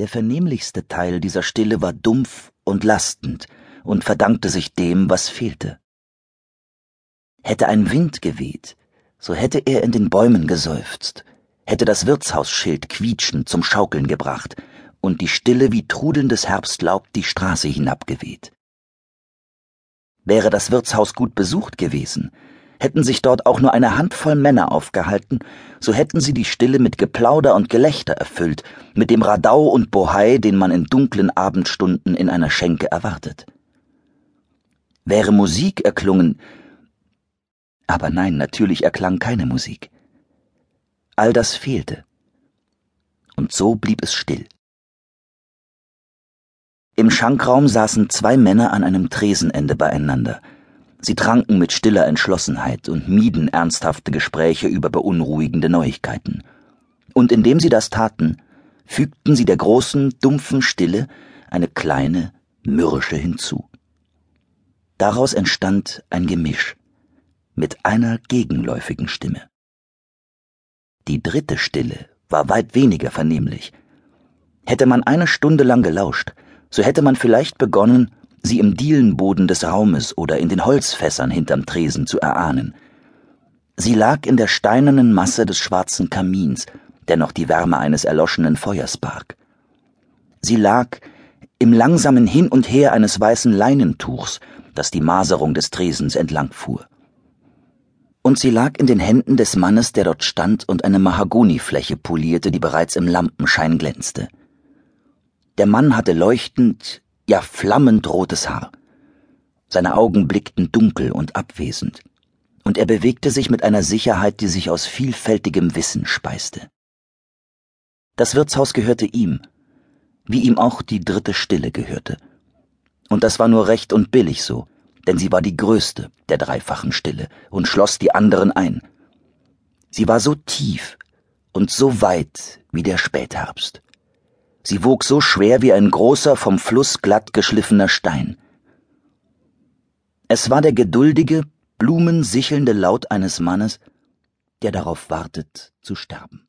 Der vernehmlichste Teil dieser Stille war dumpf und lastend und verdankte sich dem, was fehlte. Hätte ein Wind geweht, so hätte er in den Bäumen geseufzt, hätte das Wirtshausschild quietschend zum Schaukeln gebracht und die Stille wie trudelndes Herbstlaub die Straße hinabgeweht. Wäre das Wirtshaus gut besucht gewesen, hätten sich dort auch nur eine Handvoll Männer aufgehalten, so hätten sie die Stille mit Geplauder und Gelächter erfüllt, mit dem Radau und Bohai, den man in dunklen Abendstunden in einer Schenke erwartet. Wäre Musik erklungen, aber nein, natürlich erklang keine Musik. All das fehlte. Und so blieb es still. Im Schankraum saßen zwei Männer an einem Tresenende beieinander, Sie tranken mit stiller Entschlossenheit und mieden ernsthafte Gespräche über beunruhigende Neuigkeiten. Und indem sie das taten, fügten sie der großen, dumpfen Stille eine kleine, mürrische hinzu. Daraus entstand ein Gemisch mit einer gegenläufigen Stimme. Die dritte Stille war weit weniger vernehmlich. Hätte man eine Stunde lang gelauscht, so hätte man vielleicht begonnen, sie im Dielenboden des Raumes oder in den Holzfässern hinterm Tresen zu erahnen. Sie lag in der steinernen Masse des schwarzen Kamins, der noch die Wärme eines erloschenen Feuers barg. Sie lag im langsamen Hin und Her eines weißen Leinentuchs, das die Maserung des Tresens entlangfuhr. Und sie lag in den Händen des Mannes, der dort stand und eine Mahagonifläche polierte, die bereits im Lampenschein glänzte. Der Mann hatte leuchtend, ja flammend rotes Haar. Seine Augen blickten dunkel und abwesend, und er bewegte sich mit einer Sicherheit, die sich aus vielfältigem Wissen speiste. Das Wirtshaus gehörte ihm, wie ihm auch die dritte Stille gehörte. Und das war nur recht und billig so, denn sie war die größte der dreifachen Stille und schloss die anderen ein. Sie war so tief und so weit wie der Spätherbst. Sie wog so schwer wie ein großer, vom Fluss glatt geschliffener Stein. Es war der geduldige, blumensichelnde Laut eines Mannes, der darauf wartet zu sterben.